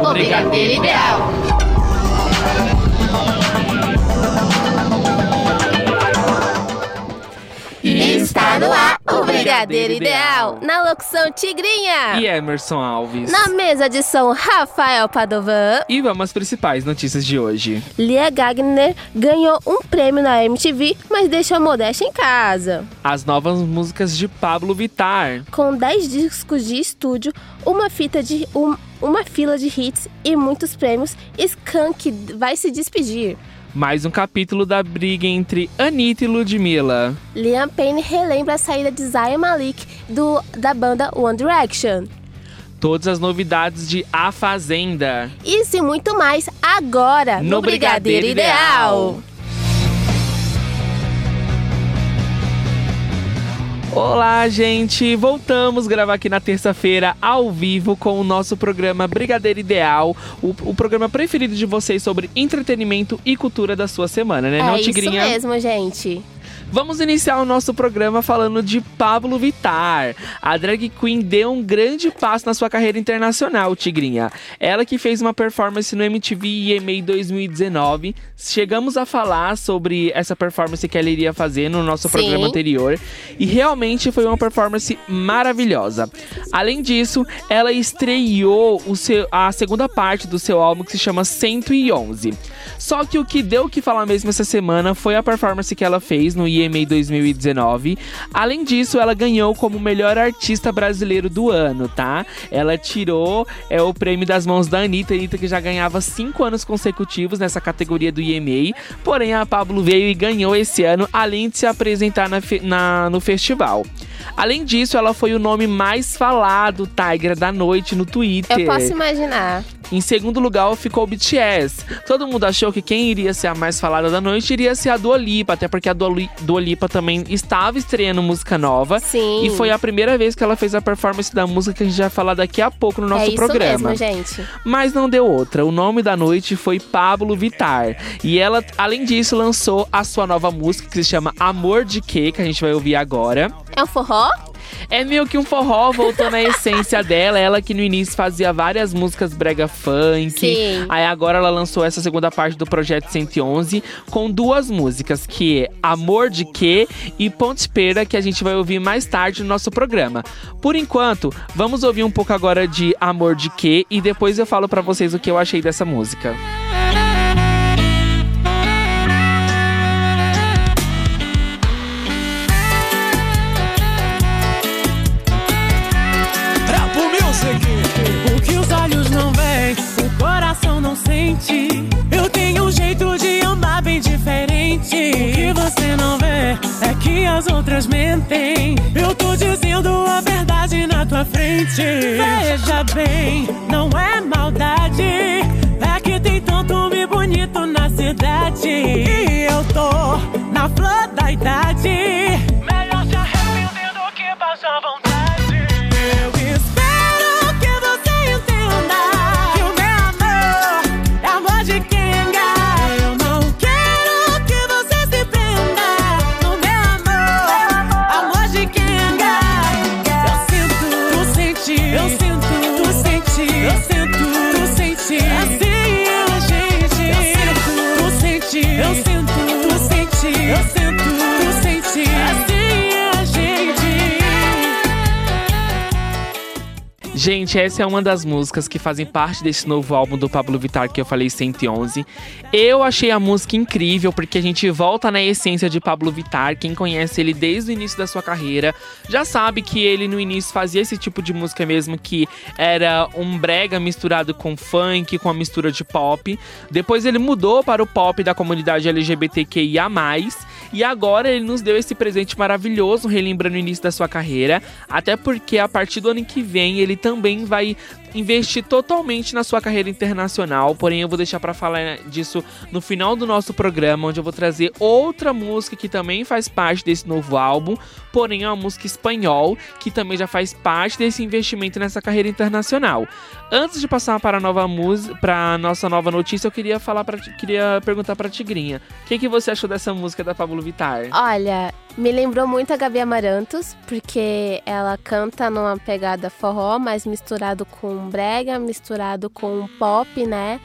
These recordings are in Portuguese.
O Brigadeiro Brigadeiro Ideal. Na locução Tigrinha. E Emerson Alves. Na mesa de som Rafael Padovan. E vamos às principais notícias de hoje. Lia Gagner ganhou um prêmio na MTV, mas deixou a modéstia em casa. As novas músicas de Pablo Vittar. Com 10 discos de estúdio, uma fita de um- uma fila de hits e muitos prêmios, Skank vai se despedir. Mais um capítulo da briga entre Anitta e Ludmilla. Liam Payne relembra a saída de Zayn Malik do, da banda One Direction. Todas as novidades de A Fazenda. Isso e muito mais agora no, No Brigadeiro, Brigadeiro Ideal. Ideal. Olá, gente! Voltamos gravar aqui na terça-feira ao vivo com o nosso programa Brigadeiro Ideal, o, o programa preferido de vocês sobre entretenimento e cultura da sua semana, né, É não, isso Tigrinha? mesmo, gente. Vamos iniciar o nosso programa falando de Pablo Vittar. A drag queen deu um grande passo na sua carreira internacional, Tigrinha. Ela que fez uma performance no MTV EMA 2019. Chegamos a falar sobre essa performance que ela iria fazer no nosso Sim. programa anterior. E realmente foi uma performance maravilhosa. Além disso, ela estreou seu- a segunda parte do seu álbum que se chama 111. Só que o que deu o que falar mesmo essa semana foi a performance que ela fez no EMA 2019. Além disso, ela ganhou como melhor artista brasileiro do ano, tá? Ela tirou é, o prêmio das mãos da Anitta, Anitta que já ganhava cinco anos consecutivos nessa categoria do EMA. Porém, a Pablo veio e ganhou esse ano, além de se apresentar na na- no festival. Além disso, ela foi o nome mais falado, Tigra, da noite no Twitter. Eu posso imaginar. Em segundo lugar ficou o BTS. Todo mundo achou que quem iria ser a mais falada da noite iria ser a Dua Lipa, até porque a Dua, Li- Dua Lipa também estava estreando música nova. Sim. E foi a primeira vez que ela fez a performance da música que a gente vai falar daqui a pouco no nosso é isso programa. mesmo, gente. Mas não deu outra. O nome da noite foi Pablo Vittar. E ela, além disso, lançou a sua nova música que se chama Amor de Quê, que a gente vai ouvir agora. É um forró? É meio que um forró voltando à essência dela. Ela que no início fazia várias músicas brega funk. Sim. Aí agora ela lançou essa segunda parte do projeto 111 com duas músicas, que é Amor de Quê e Ponte Pera, que a gente vai ouvir mais tarde no nosso programa. Por enquanto, vamos ouvir um pouco agora de Amor de Quê e depois eu falo pra vocês o que eu achei dessa música. É que as outras mentem. Eu tô dizendo a verdade na tua frente. Veja bem, não é maldade. É que tem tanto homem bonito na cidade. E eu tô na flor da idade. Melhor se arrepender do que passar vontade. Sente, eu sinto, tu sente. Gente, essa é uma das músicas que fazem parte desse novo álbum do Pablo Vittar que eu falei 111. Eu achei a música incrível porque a gente volta na essência de Pablo Vittar. Quem conhece ele desde o início da sua carreira já sabe que ele no início fazia esse tipo de música mesmo que era um brega misturado com funk, com a mistura de pop. Depois ele mudou para o pop da comunidade LGBTQIA+. E agora ele nos deu esse presente maravilhoso, relembrando o início da sua carreira. Até porque a partir do ano que vem ele também vai investir totalmente na sua carreira internacional. Porém, eu vou deixar pra falar disso no final do nosso programa, onde eu vou trazer outra música que também faz parte desse novo álbum. Porém, é uma música espanhol que também já faz parte desse investimento nessa carreira internacional. Antes de passar para a nova música, para nossa nova notícia, eu queria falar para queria perguntar para Tigrinha, o que, que você achou dessa música da Pablo Vittar? Olha, me lembrou muito a Gabi Amarantos, porque ela canta numa pegada forró, mas misturado com brega, misturado com pop, né?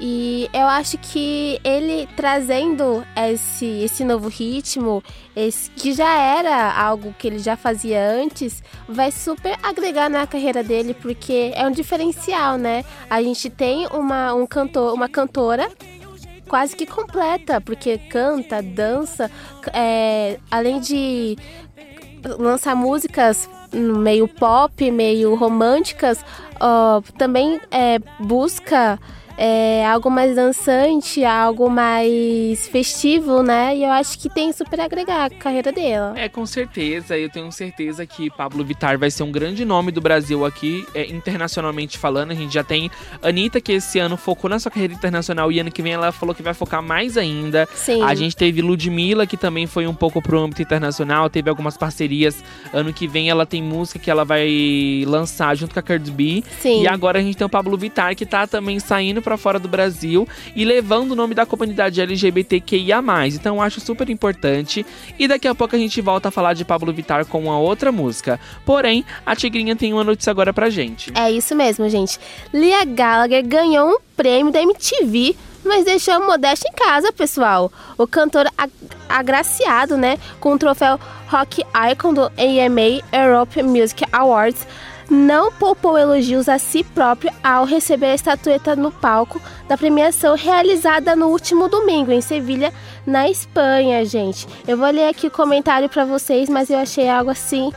E eu acho que ele trazendo esse, esse novo ritmo, esse, que já era algo que ele já fazia antes, vai super agregar na carreira dele, porque é um diferencial, né? A gente tem uma, um cantor, uma cantora quase que completa, porque canta, dança, é, além de lançar músicas meio pop, meio românticas, uh, também é, busca é, algo mais dançante, algo mais festivo, né? E eu acho que tem super agregar a carreira dela. É, com certeza. Eu tenho certeza que Pablo Vittar vai ser um grande nome do Brasil aqui, é, internacionalmente falando. A gente já tem Anitta, que esse ano focou na sua carreira internacional e ano que vem ela falou que vai focar mais ainda. Sim. A gente teve Ludmilla, que também foi um pouco pro âmbito internacional, teve algumas parcerias. Ano que vem ela tem música que ela vai lançar junto com a Cardi B. Sim. E agora a gente tem o Pablo Vittar, que tá também saindo para fora do Brasil e levando o nome da comunidade LGBTQIA+. Então eu acho super importante. E daqui a pouco a gente volta a falar de Pablo Vittar com uma outra música. Porém, a Tigrinha tem uma notícia agora pra gente. É isso mesmo, gente. Lia Gallagher ganhou um prêmio da MTV mas deixou a modéstia em casa, pessoal. O cantor ag agraciado, né, com o troféu Rock Icon do AMA Europe Music Awards, não poupou elogios a si próprio ao receber a estatueta no palco da premiação realizada no último domingo em Sevilha, na Espanha, gente. Eu vou ler aqui o comentário para vocês, mas eu achei algo assim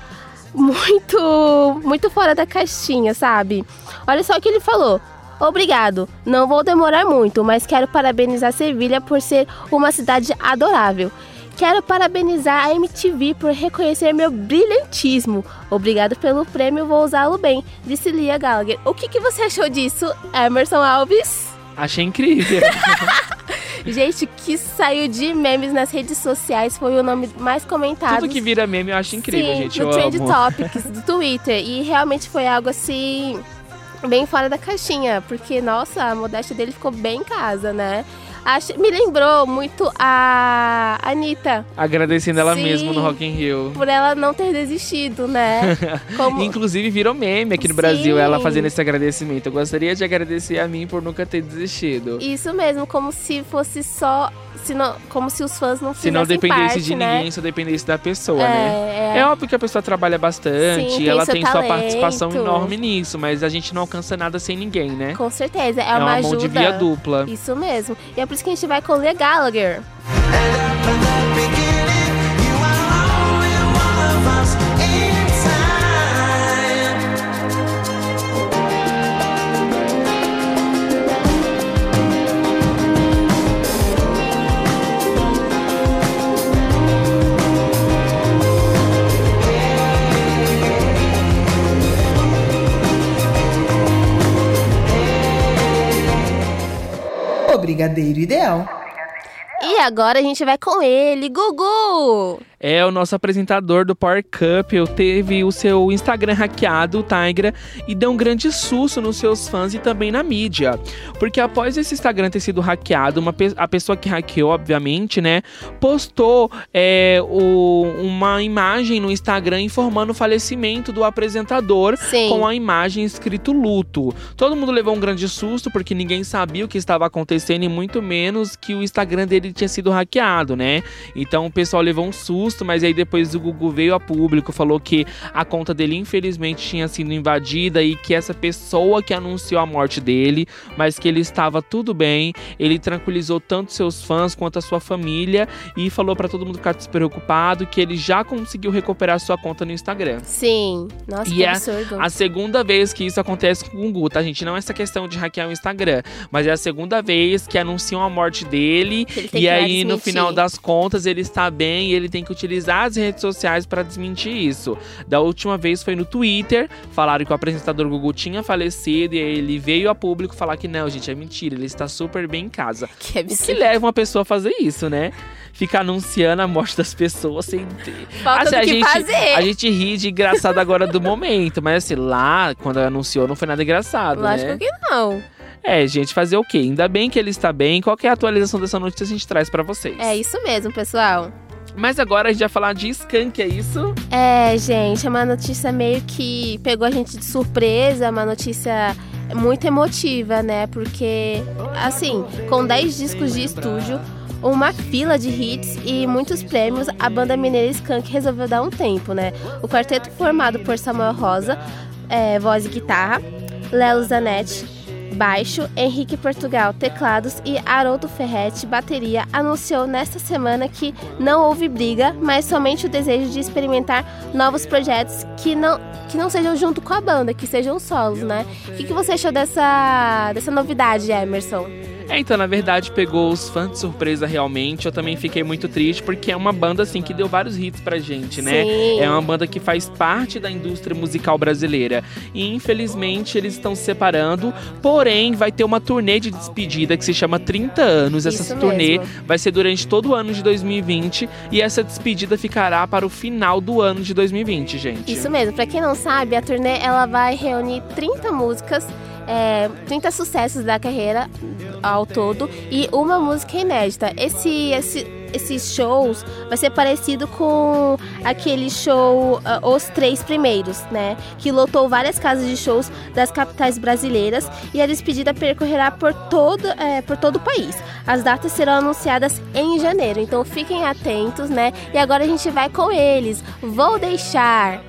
muito muito fora da caixinha, sabe? Olha só o que ele falou. Obrigado. Não vou demorar muito, mas quero parabenizar Sevilha por ser uma cidade adorável. Quero parabenizar a MTV por reconhecer meu brilhantismo. Obrigado pelo prêmio, vou usá-lo bem, disse Lia Gallagher. O que, que você achou disso, Emerson Alves? Achei incrível. Gente, que saiu de memes nas redes sociais foi o nome mais comentado. Tudo que vira meme eu acho incrível, Sim, gente. no eu Trend amo. Topics do Twitter. E realmente foi algo assim, bem fora da caixinha. Porque, nossa, a modéstia dele ficou bem em casa, né? Acho, me lembrou muito a Anitta, Agradecendo ela Sim. mesmo no Rock in Rio. por ela não ter desistido, né? Como... Inclusive virou meme aqui no Sim. Brasil, ela fazendo esse agradecimento. Eu gostaria de agradecer a mim por nunca ter desistido. Isso mesmo, como se fosse só. Se não, como se os fãs não Se não dependesse parte, de né? ninguém, só dependesse da pessoa, né? É, É óbvio que a pessoa trabalha bastante, Sim, tem ela seu tem sua participação enorme nisso, mas a gente não alcança nada sem ninguém, né? Com certeza, é, é uma, uma ajuda. mão de via dupla. Isso mesmo. E é por isso que a gente vai com Lia Gallagher. Brigadeiro Ideal. E agora a gente vai com ele, Gugu! É o nosso apresentador do Power Cup. Eu teve o seu Instagram hackeado, o Tigra, e deu um grande susto nos seus fãs e também na mídia. Porque após esse Instagram ter sido hackeado, uma pe- a pessoa que hackeou, obviamente, né, postou é, o- uma imagem no Instagram informando o falecimento do apresentador Sim. com a imagem escrito luto. Todo mundo levou um grande susto porque ninguém sabia o que estava acontecendo e muito menos que o Instagram dele tinha sido hackeado, né? Então o pessoal levou um susto, mas aí depois o Google veio a público, falou que a conta dele infelizmente tinha sido invadida e que essa pessoa que anunciou a morte dele, mas que ele estava tudo bem. Ele tranquilizou tanto seus fãs quanto a sua família e falou para todo mundo ficar despreocupado que ele já conseguiu recuperar sua conta no Instagram. Sim. Nossa, E que é absurdo. A segunda vez que isso acontece com o Gugu, tá, gente? Não é essa questão de hackear o Instagram, mas é a segunda vez que anunciam a morte dele. E aí, no final das contas, ele está bem e ele tem que utilizar as redes sociais para desmentir isso. Da última vez foi no Twitter, falaram que o apresentador Gugu tinha falecido e aí ele veio a público falar que não, gente, é mentira, ele está super bem em casa. Que O que absurdo. leva uma pessoa a fazer isso, né? Ficar anunciando a morte das pessoas sem ter. Falta Assim, a que gente, fazer. A gente ri de engraçado agora do momento, mas assim, lá, quando anunciou, não foi nada engraçado, Lógico né? que não. É, gente, fazer o quê? Ainda bem que ele está bem. Qualquer atualização dessa notícia a gente traz pra vocês. É isso mesmo, pessoal. Mas agora a gente vai falar de Skank, é isso? É, gente, é uma notícia meio que pegou a gente de surpresa, uma notícia muito emotiva, né? Porque, assim, com 10 discos de estúdio, uma fila de hits e muitos prêmios, a banda mineira Skank resolveu dar um tempo, né? O quarteto formado por Samuel Rosa, é, voz e guitarra, Lelo Zanetti, baixo, Henrique Portugal, teclados e Haroldo Ferretti, bateria, anunciou nesta semana que não houve briga, mas somente o desejo de experimentar novos projetos que não, que não sejam junto com a banda, que sejam solos, né? O que, que você achou dessa, dessa novidade, Emerson? É, então, na verdade, pegou os fãs de surpresa realmente. Eu também fiquei muito triste, porque é uma banda, assim, que deu vários hits pra gente, né? Sim. É uma banda que faz parte da indústria musical brasileira. E, infelizmente, eles estão se separando. Porém, vai ter uma turnê de despedida que se chama 30 anos. Essa Isso turnê mesmo. vai ser durante todo o ano de 2020. E essa despedida ficará para o final do ano de 2020, gente. Isso mesmo, pra quem não sabe, a turnê ela vai reunir 30 músicas, é, 30 sucessos da carreira ao todo e uma música inédita. Esse, esse, esses shows vai ser parecido com aquele show ah, Os Três Primeiros, né? Que lotou várias casas de shows das capitais brasileiras e a despedida percorrerá por todo, é, por todo o país. As datas serão anunciadas em janeiro, então fiquem atentos, né? E agora a gente vai com eles. Vou deixar.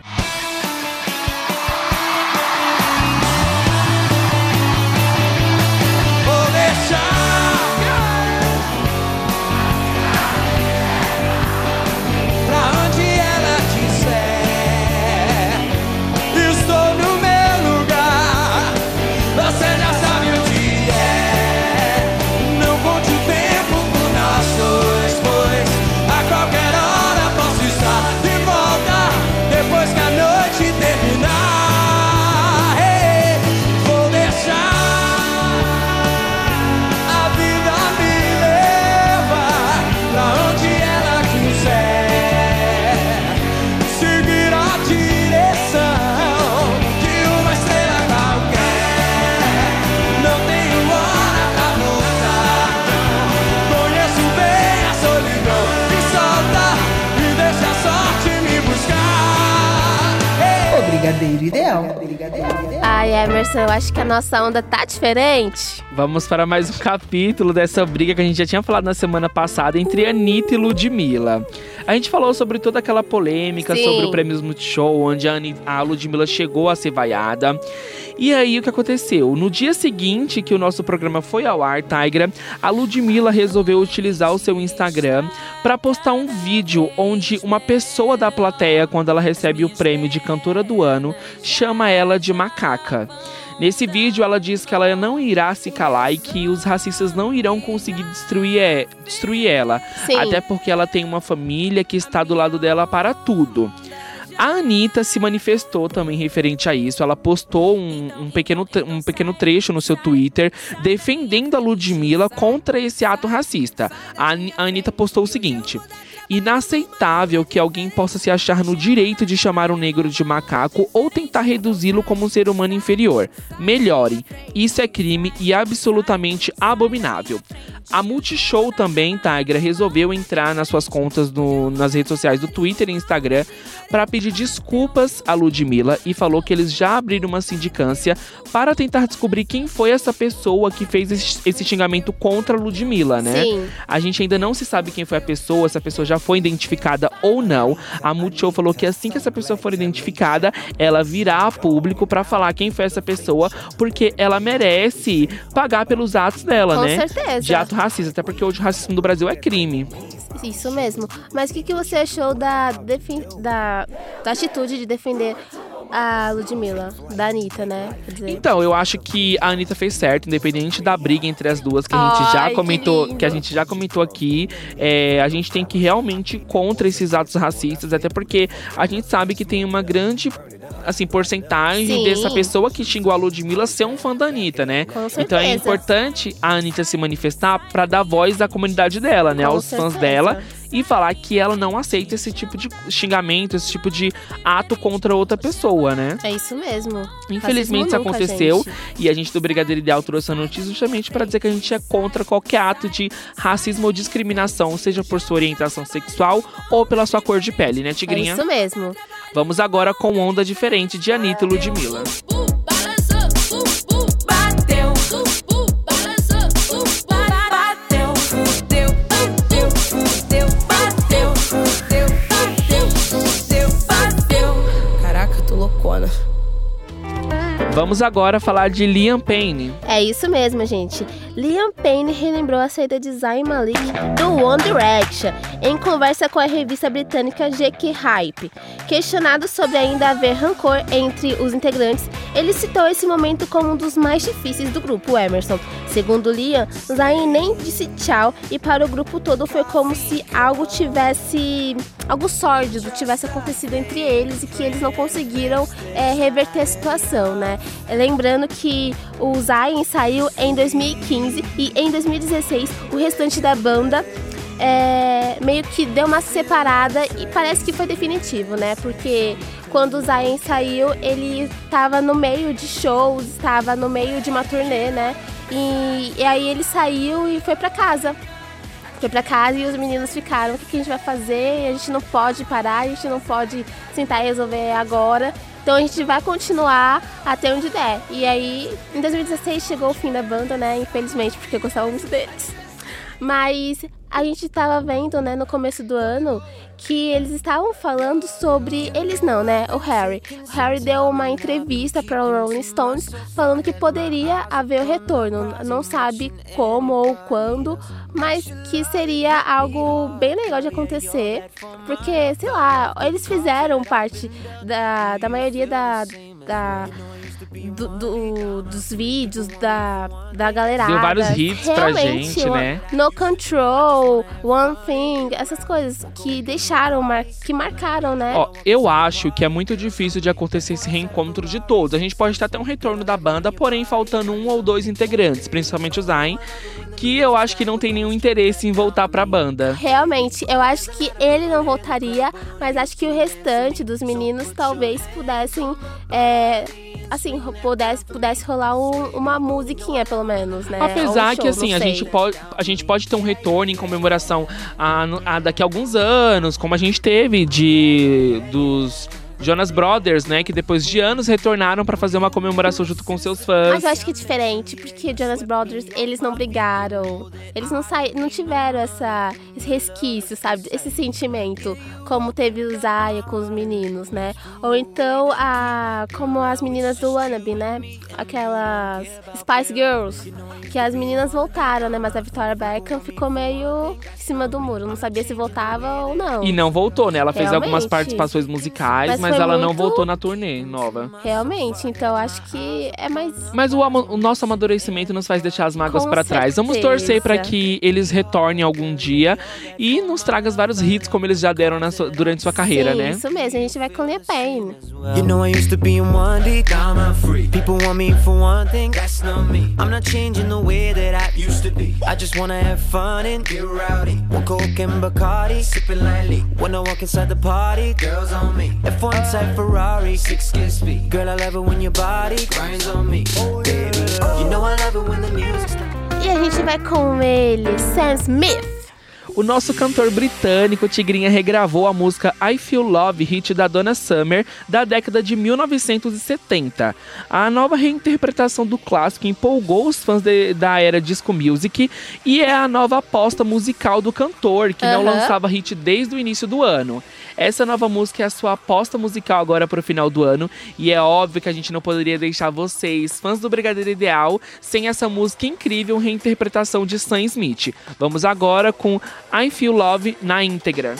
Ai, Emerson, eu acho que a nossa onda tá diferente. Vamos para mais um capítulo dessa briga que a gente já tinha falado na semana passada entre Anitta e Ludmilla. A gente falou sobre toda aquela polêmica Sim. sobre o Prêmios Multishow, onde a, Ani- a Ludmilla chegou a ser vaiada. E aí, o que aconteceu? No dia seguinte que o nosso programa foi ao ar, Tigra, a Ludmilla resolveu utilizar o seu Instagram para postar um vídeo onde uma pessoa da plateia, quando ela recebe o prêmio de cantora do ano, chama ela de macaca. Nesse vídeo, ela diz que ela não irá se calar e que os racistas não irão conseguir destruir, é- destruir ela. Sim. Até porque ela tem uma família que está do lado dela para tudo. A Anitta se manifestou também referente a isso. Ela postou um, um pequeno, um pequeno trecho no seu Twitter defendendo a Ludmilla contra esse ato racista. A, a Anitta postou o seguinte. Inaceitável que alguém possa se achar no direito de chamar um negro de macaco ou tentar reduzi-lo como um ser humano inferior. Melhore. Isso é crime e absolutamente abominável. A Multishow também, Tigra, resolveu entrar nas suas contas no- nas redes sociais do Twitter e Instagram para pedir desculpas à Ludmilla e falou que eles já abriram uma sindicância para tentar descobrir quem foi essa pessoa que fez esse, esse xingamento contra a Ludmilla, né? Sim. A gente ainda não se sabe quem foi a pessoa, se a pessoa já foi identificada ou não. A Multishow falou que assim que essa pessoa for identificada, ela virá a público pra falar quem foi essa pessoa, porque ela merece pagar pelos atos dela, Com né? certeza. De ato racista, até porque hoje o racismo do Brasil é crime. Isso mesmo. Mas o que, que você achou da, da, da atitude de defender a Ludmilla, da Anitta, né? Então, eu acho que a Anitta fez certo, independente da briga entre as duas que a gente Ai, já que comentou, lindo. que, a gente já comentou aqui. É, a gente tem que realmente ir contra esses atos racistas, até porque a gente sabe que tem uma grande assim, porcentagem Sim. dessa pessoa que xingou a Ludmilla ser um fã da Anitta, né? Com Então é certeza. importante a Anitta se manifestar pra dar voz à comunidade dela, né? Com aos fãs certeza. dela e falar que ela não aceita esse tipo de xingamento, esse tipo de ato contra outra pessoa, né? É isso mesmo. Infelizmente isso nunca, aconteceu gente. e a gente do Brigadeiro Ideal trouxe a notícia justamente para dizer que a gente é contra qualquer ato de racismo ou discriminação, seja por sua orientação sexual ou pela sua cor de pele, né, É Tigrinha? isso mesmo. Vamos agora com onda diferente de Anitta e Ludmilla. Bateu, Vamos agora falar de Liam Payne. É isso mesmo, gente. Liam Payne relembrou a saída de Zayn Malik do One Direction em conversa com a revista britânica GQ Hype. Questionado sobre ainda haver rancor entre os integrantes, ele citou esse momento como um dos mais difíceis do grupo Emerson. Segundo Liam, Zayn nem disse tchau e para o grupo todo foi como se algo tivesse algo sórdido tivesse acontecido entre eles e que eles não conseguiram é, reverter a situação, né? Lembrando que o Zayn saiu em 2015 e em 2016 o restante da banda é, meio que deu uma separada e parece que foi definitivo, né? Porque quando o Zayn saiu, ele estava no meio de shows, estava no meio de uma turnê, né? E, e aí ele saiu e foi pra casa. Foi pra casa e os meninos ficaram: o que, que a gente vai fazer? A gente não pode parar, a gente não pode sentar e resolver agora. Então a gente vai continuar até onde der. E aí, em 2016 chegou o fim da banda, né? Infelizmente, porque eu gostava muito deles. Mas a gente tava vendo, né, no começo do ano, que eles estavam falando sobre. Eles não, né? O Harry. O Harry deu uma entrevista para o Rolling Stones falando que poderia haver o retorno. Não sabe como ou quando, mas que seria algo bem legal de acontecer. Porque, sei lá, eles fizeram parte da, da maioria da. da do- do- dos vídeos da, da galerada. Deu vários hits pra Realmente, gente, o- né? No Control, One Thing, essas coisas que deixaram, que marcaram, né? Ó, eu acho que é muito difícil de acontecer esse reencontro de todos. A gente pode ter até um retorno da banda, porém faltando um ou dois integrantes, principalmente o Zayn, que eu acho que não tem nenhum interesse em voltar pra banda. Realmente, eu acho que ele não voltaria, mas acho que o restante dos meninos talvez pudessem, é, assim, pudesse, pudesse rolar um- uma musiquinha, pelo menos, né? Apesar um que show, assim, não a sei. gente, pode, a gente pode ter um retorno em comemoração a, a daqui a alguns anos, como a gente teve de dos Jonas Brothers, né, que depois de anos retornaram pra fazer uma comemoração junto com seus fãs. Mas eu acho que é diferente, porque Jonas Brothers, eles não brigaram. Eles não saíram, não tiveram essa, esse resquício, sabe? Esse sentimento, como teve o Zaya com os meninos, né? Ou então, a, como as meninas do Wannabe, né? Aquelas Spice Girls, que as meninas voltaram, né? Mas a Victoria Beckham ficou meio em cima do muro. Não sabia se voltava ou não. E não voltou, né? Ela fez algumas Realmente. participações musicais, Mas mas, foi ela não muito- voltou na turnê nova. Realmente, então acho que é mais Mas o, o nosso amadurecimento nos faz deixar as mágoas pra trás. Vamos torcer pra que eles retornem algum dia e nos tragam vários hits como eles já deram na sua- durante sua carreira, Sim, né? Isso mesmo, a gente vai com Lia Payne. You know I used to be in one deep. Now I'm free. People want me for one thing. That's not me. I'm not changing the way that I used to be. I just wanna have fun and get rowdy. One coke and Bacardi, sipping lightly. When I walk inside the party, girls on me. F1 type Ferrari, six kiss speed. Girl, I love it when your body grinds on me. Oh, Baby, you know I love it when the music's loud. E a gente vai com ele, Sam Smith. O nosso cantor britânico Tigrinha regravou a música I Feel Love, hit da Donna Summer, da década de 1970. A nova reinterpretação do clássico empolgou os fãs de- da era disco music e é a nova aposta musical do cantor, que não Aham. lançava hit desde o início do ano. Essa nova música é a sua aposta musical agora para o final do ano e é óbvio que a gente não poderia deixar vocês, fãs do Brigadeiro Ideal, sem essa música incrível reinterpretação de Sam Smith. Vamos agora com I Feel Love na íntegra.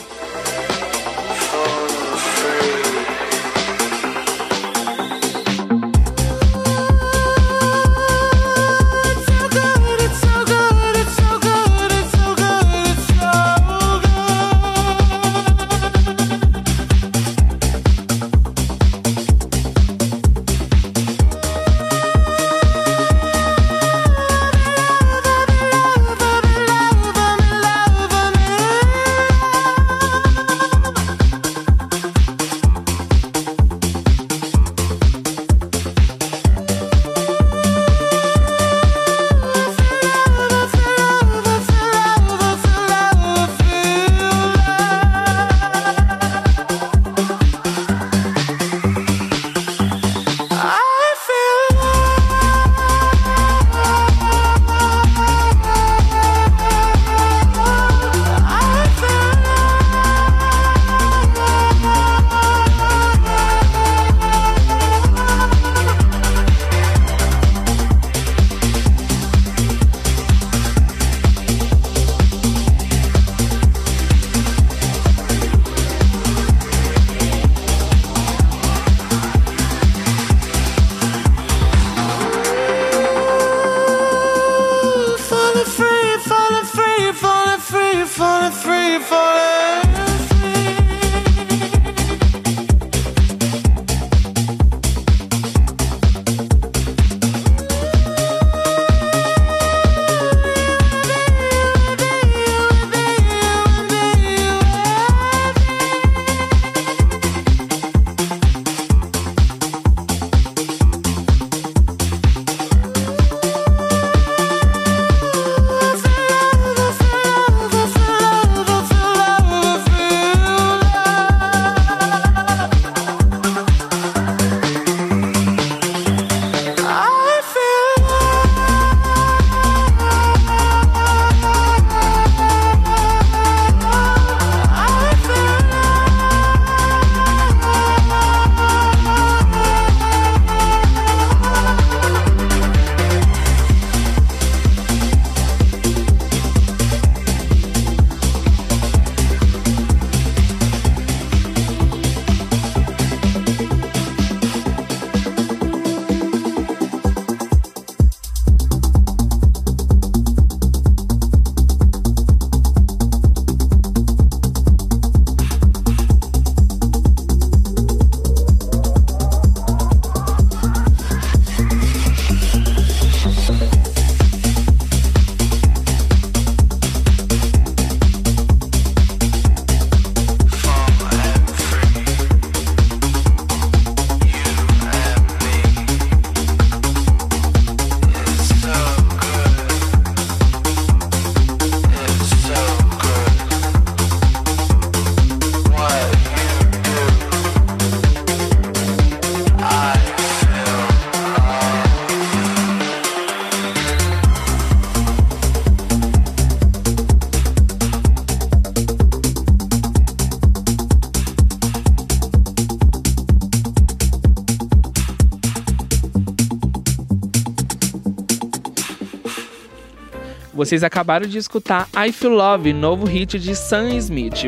Vocês acabaram de escutar I Feel Love, novo hit de Sam Smith.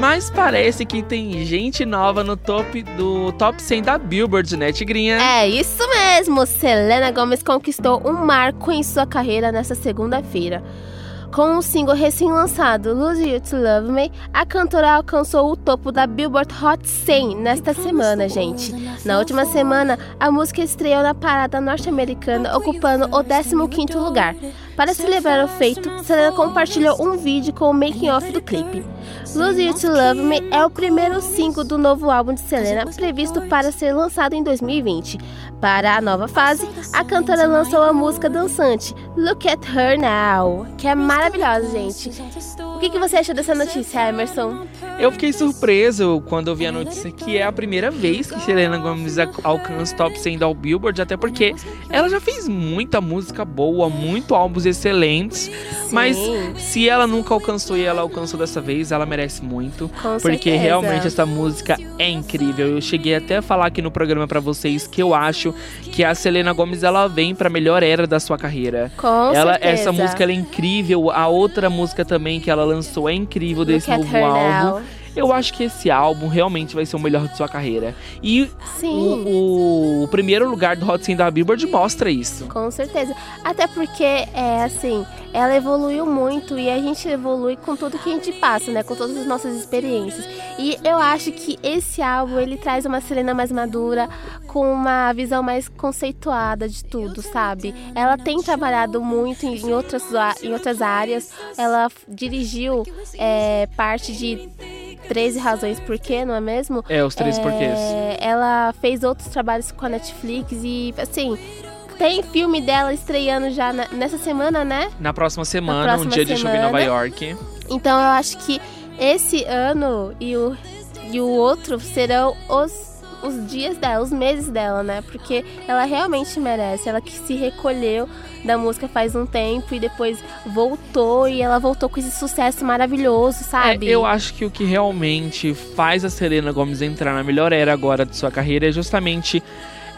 Mas parece que tem gente nova no top do top 100 da Billboard, né, Tigrinha? É isso mesmo! Selena Gomez conquistou um marco em sua carreira nesta segunda-feira. Com o single recém-lançado Lose You to Love Me, a cantora alcançou o topo da Billboard Hot 100 nesta semana, gente. Na última semana, a música estreou na parada norte-americana, ocupando o 15º lugar. Para celebrar o feito, Selena compartilhou um vídeo com o making-off do clipe. Lose You to Love Me é o primeiro single do novo álbum de Selena, previsto para ser lançado em 2020. Para a nova fase, a cantora lançou a música dançante Look at Her Now, que é maravilhosa, gente. O que, que você achou dessa notícia, Emerson? Eu fiquei surpreso quando eu vi a notícia que é a primeira vez que Selena Gomez alcança top 100 da Billboard, até porque ela já fez muita música boa, muito álbuns excelentes, Sim. mas se ela nunca alcançou e ela alcançou dessa vez, ela merece muito, Com porque certeza. realmente essa música é incrível. Eu cheguei até a falar aqui no programa pra vocês que eu acho que a Selena Gomez ela vem pra melhor era da sua carreira. Com ela, certeza. essa música é incrível. A outra música também que ela lançou é incrível desse Look novo álbum. Now. Eu acho que esse álbum realmente vai ser o melhor de sua carreira. E o, o primeiro lugar do Hot 100 da Billboard mostra isso. Com certeza. Até porque, é assim, ela evoluiu muito e a gente evolui com tudo que a gente passa, né? Com todas as nossas experiências. E eu acho que esse álbum, ele traz uma Selena mais madura, com uma visão mais conceituada de tudo, sabe? Ela tem trabalhado muito em, outras, em outras áreas. Ela dirigiu é, parte de 13 razões por quê, não é mesmo? É, os três É, porquês. Ela fez outros trabalhos com a Netflix e, assim, tem filme dela estreando já na- nessa semana, né? Na próxima semana, próxima um dia de chuva em Nova semana. York. Então eu acho que esse ano e o, e o outro serão os, os dias dela, os meses dela, né? Porque ela realmente merece. Ela que se recolheu da música faz um tempo e depois voltou e ela voltou com esse sucesso maravilhoso, É, sabe? eu acho que o que realmente faz a Selena Gomez entrar na melhor era agora de sua carreira é justamente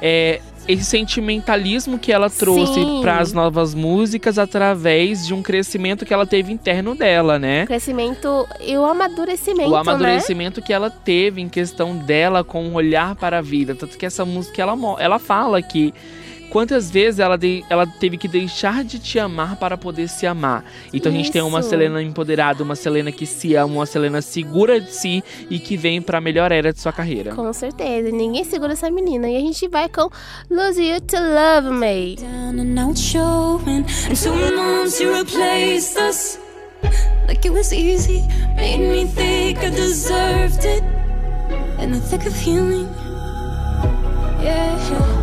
é, esse sentimentalismo que ela trouxe para as novas músicas através de um crescimento que ela teve interno dela, né? O crescimento e o amadurecimento, o né? amadurecimento que ela teve em questão dela com um olhar para a vida. Tanto que essa música ela, ela fala que quantas vezes ela, de- ela teve que deixar de te amar para poder se amar. Então a gente tem uma Isso. Selena empoderada, uma Selena que se ama, uma Selena segura de si e que vem pra melhor era de sua carreira. Com certeza, ninguém segura essa menina. E a gente vai com Lose You to Love Me. down and now it's showing. And two months you replaced us like it was easy. Made me think I deserved it. In the thick of healing, yeah.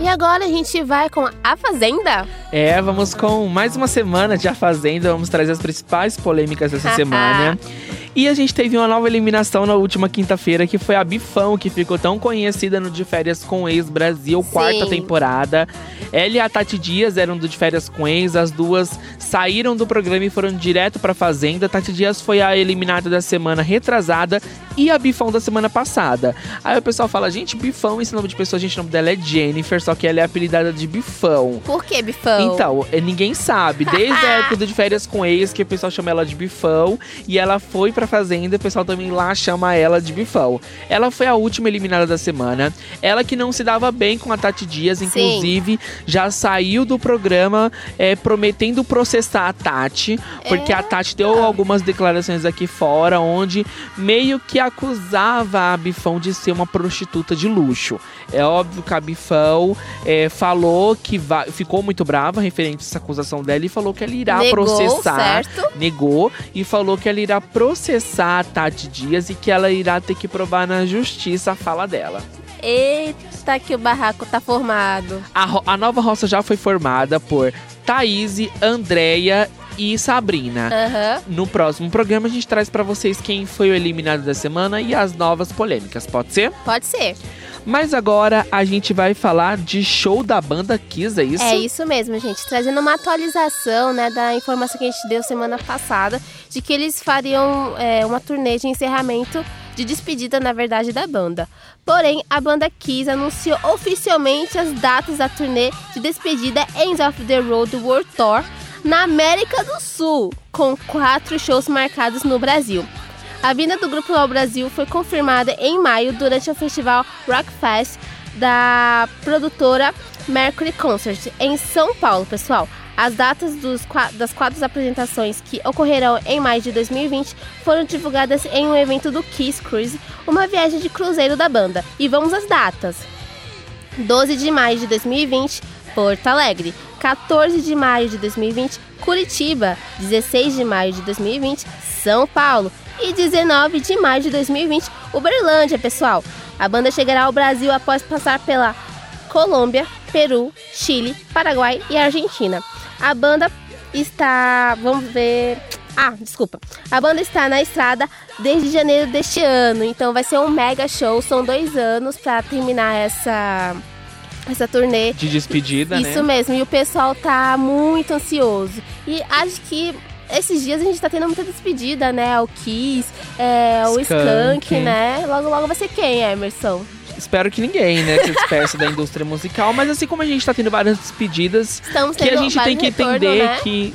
E agora a gente vai com A Fazenda. É, vamos com mais uma semana de A Fazenda. Vamos trazer as principais polêmicas dessa semana. E a gente teve uma nova eliminação na última quinta-feira, que foi a Bifão, que ficou tão conhecida no De Férias com Ex Brasil, quarta Sim. temporada. Ela e a Tati Dias eram do De Férias com Ex, as duas saíram do programa e foram direto pra Fazenda. Tati Dias foi a eliminada da semana retrasada e a Bifão da semana passada. Aí o pessoal fala, gente, Bifão, esse nome de pessoa, gente, o nome dela é Jennifer, só que ela é apelidada de Bifão. Por que, Bifão? Então, é, ninguém sabe. Desde a época do de férias com ex, que o pessoal chama ela de bifão. E ela foi pra fazenda, o pessoal também lá chama ela de bifão. Ela foi a última eliminada da semana. Ela que não se dava bem com a Tati Dias, inclusive, já saiu do programa é, prometendo processar a Tati. Porque a Tati deu algumas declarações aqui fora, onde meio que acusava a Bifão de ser uma prostituta de luxo. É óbvio que a Bifão é, falou que ficou muito brava referente a essa acusação dela e falou que ela irá Negou, processar. certo? Negou e falou que ela irá processar a Tati Dias e que ela irá ter que provar na justiça a fala dela. Eita, que o barraco tá formado. A, a nova roça já foi formada por Thaís, Andréia e Sabrina. Aham. No próximo programa a gente traz pra vocês quem foi o eliminado da semana e as novas polêmicas, pode ser? Pode ser. Mas agora a gente vai falar de show da banda Kiss, é isso? É isso mesmo, gente. Trazendo uma atualização, né, da informação que a gente deu semana passada, de que eles fariam é, uma turnê de encerramento, de despedida, na verdade, da banda. Porém, a banda Kiss anunciou oficialmente as datas da turnê de despedida End of the Road World Tour na América do Sul, com quatro shows marcados no Brasil. A vinda do grupo ao Brasil foi confirmada em maio durante o festival Rockfest da produtora Mercury Concert em São Paulo, pessoal. As datas dos das quatro apresentações que ocorrerão em maio de 2020 foram divulgadas em um evento do Kiss Cruise, uma viagem de cruzeiro da banda. E vamos às datas. 12 de maio de 2020, Porto Alegre. 14 de maio de 2020, Curitiba. 16 de maio de 2020, São Paulo. E 19 de maio de 2020, Uberlândia, pessoal. A banda chegará ao Brasil após passar pela Colômbia, Peru, Chile, Paraguai e Argentina. A banda está. Vamos ver. Ah, desculpa. A banda está na estrada desde janeiro deste ano, então vai ser um mega show. São dois anos para terminar essa essa turnê. De despedida, Isso né? mesmo, e o pessoal tá muito ansioso. E acho que esses dias a gente tá tendo muita despedida, né? O Kiss, é, o. Skunk, né? Logo, logo vai ser quem, Emerson? Espero que ninguém, né, se despeça da indústria musical. Mas assim como a gente tá tendo várias despedidas, Estamos que a gente tem que retorno, entender né? que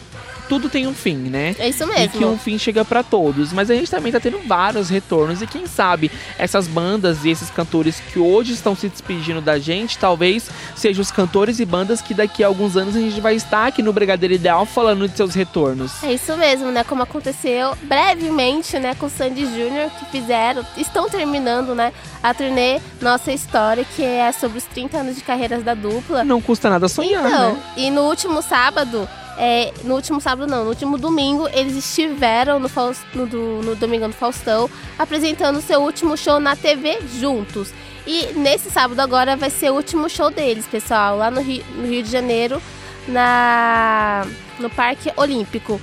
tudo tem um fim, né? É isso E mesmo. que um fim chega pra todos. Mas a gente também tá tendo vários retornos. E quem sabe essas bandas e esses cantores que hoje estão se despedindo da gente, talvez sejam os cantores e bandas que daqui a alguns anos a gente vai estar aqui no Brigadeiro Ideal falando de seus retornos. É isso mesmo, né? Como aconteceu brevemente, né, com o Sandy Júnior, que fizeram, estão terminando, né, a turnê Nossa História, que é sobre os 30 anos de carreiras da dupla. Não custa nada sonhar, Então, né? e no último sábado, é, no último sábado não, no último domingo, eles estiveram no, Faus- no, no Domingão do Faustão, apresentando seu último show na TV juntos. E nesse sábado agora vai ser o último show deles, pessoal, lá no Rio, no Rio de Janeiro, na, no Parque Olímpico.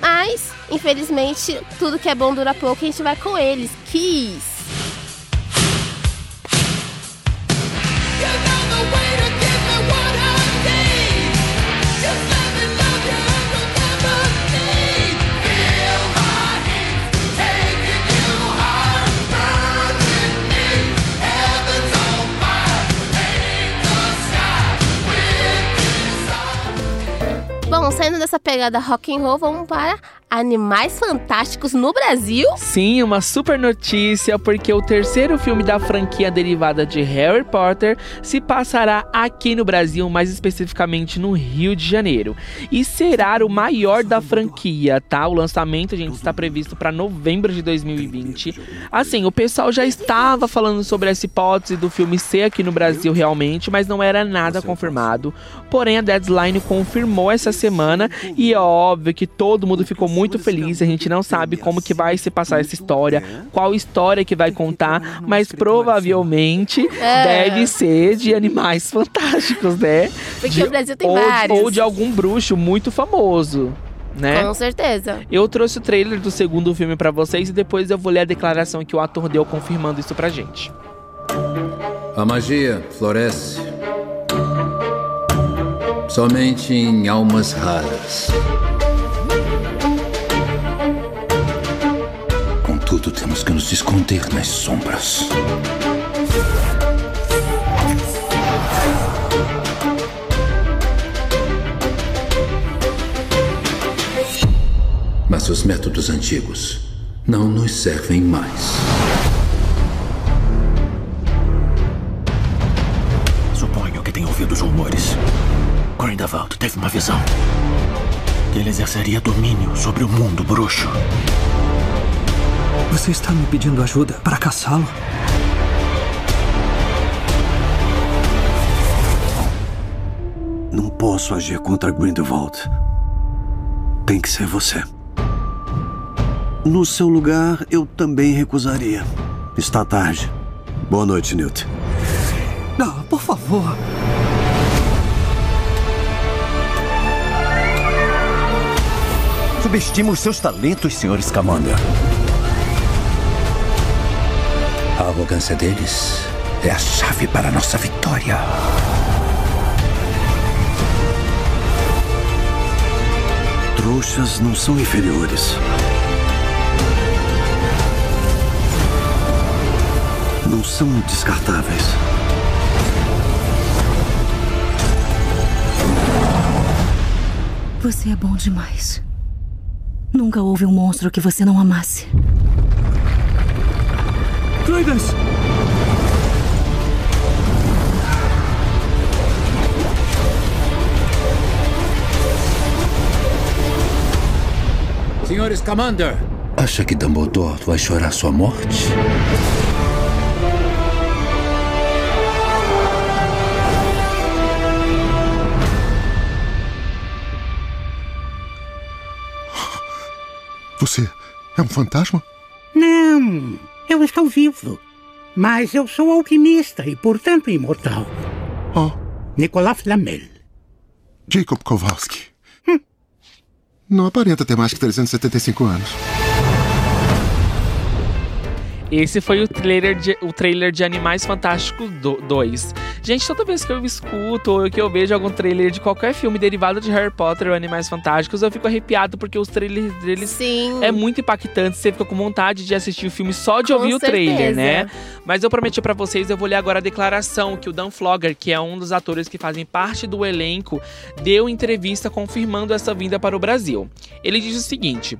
Mas, infelizmente, tudo que é bom dura pouco e a gente vai com eles. Kiss! Dessa pegada rock and roll, vamos para Animais Fantásticos no Brasil. Sim, uma super notícia, porque o terceiro filme da franquia derivada de Harry Potter se passará aqui no Brasil, mais especificamente no Rio de Janeiro. E será o maior da franquia, tá? O lançamento, gente, está previsto para novembro de 2020. Assim, o pessoal já estava falando sobre essa hipótese do filme ser aqui no Brasil realmente, mas não era nada confirmado. Porém, a Deadline confirmou essa semana e é óbvio que todo mundo ficou muito feliz. A gente não sabe como que vai se passar essa história, qual história que vai contar, mas provavelmente É. deve ser de animais fantásticos, né? Porque De- o Brasil tem ou, vários. ou de algum bruxo muito famoso, né? Com certeza. Eu trouxe o trailer do segundo filme pra vocês e depois eu vou ler a declaração que o ator deu confirmando isso pra gente. A magia floresce somente em almas raras. Contudo, temos que nos esconder nas sombras. Mas os métodos antigos não nos servem mais. Suponho que tenha ouvido os rumores. Grindelwald teve uma visão. Ele exerceria domínio sobre o mundo bruxo. Você está me pedindo ajuda para caçá-lo? Não posso agir contra Grindelwald. Tem que ser você. No seu lugar, eu também recusaria. Está tarde. Boa noite, Newt. Não, por favor. Subestima os seus talentos, Sr. Scamander. A arrogância deles é a chave para a nossa vitória. Trouxas não são inferiores. Não são descartáveis. Você é bom demais. Nunca houve um monstro que você não amasse. Credence! Senhor Scamander, Acha que Dumbledore vai chorar sua morte? Você é um fantasma? Não, eu estou vivo. Mas eu sou alquimista e, portanto, imortal. Oh, Nicolas Flamel. Jacob Kowalski. Não aparenta ter mais que 375 anos. Esse foi o trailer de, o trailer de Animais Fantásticos 2. Gente, toda vez que eu escuto ou que eu vejo algum trailer de qualquer filme derivado de Harry Potter ou Animais Fantásticos, eu fico arrepiado porque os trailers deles Sim. é muito impactante. Você fica com vontade de assistir o filme só de Com ouvir o trailer, certeza. né? Mas eu prometi pra vocês, eu vou ler agora a declaração que o Dan Flogger, que é um dos atores que fazem parte do elenco, deu entrevista confirmando essa vinda para o Brasil. Ele diz o seguinte: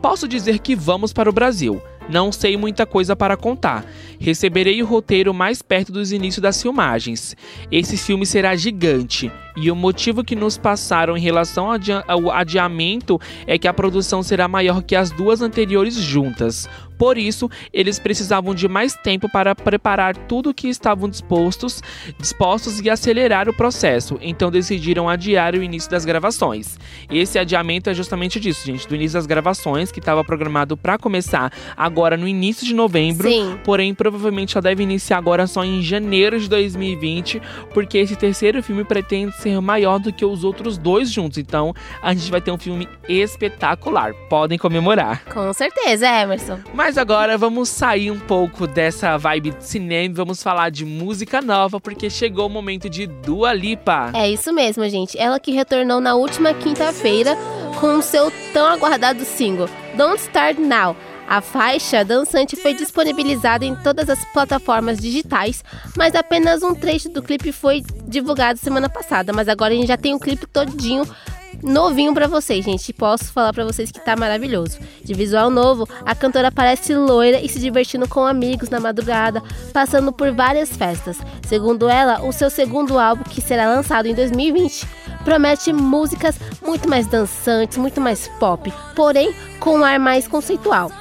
Posso dizer que vamos para o Brasil. Não sei muita coisa para contar. Receberei o roteiro mais perto dos inícios das filmagens. Esse filme será gigante. E o motivo que nos passaram em relação ao adia- ao adiamento é que a produção será maior que as duas anteriores juntas. Por isso, eles precisavam de mais tempo para preparar tudo o que estavam dispostos, dispostos e acelerar o processo. Então decidiram adiar o início das gravações. Esse adiamento é justamente disso, gente, do início das gravações que estava programado para começar agora no início de novembro, Sim. porém provavelmente só deve iniciar agora só em janeiro de 2020, porque esse terceiro filme pretende ser maior do que os outros dois juntos. Então, a gente vai ter um filme espetacular. Podem comemorar. Com certeza, Emerson. Mas agora vamos sair um pouco dessa vibe de cinema e vamos falar de música nova, porque chegou o momento de Dua Lipa. É isso mesmo, gente. Ela que retornou na última quinta-feira com o seu tão aguardado single, Don't Start Now. A faixa dançante foi disponibilizada em todas as plataformas digitais, mas apenas um trecho do clipe foi divulgado semana passada. Mas agora a gente já tem o clipe todinho novinho pra vocês, gente. Posso falar pra vocês que tá maravilhoso. De visual novo, a cantora parece loira e se divertindo com amigos na madrugada, passando por várias festas. Segundo ela, o seu segundo álbum, que será lançado em 2020, promete músicas muito mais dançantes, muito mais pop, porém com um ar mais conceitual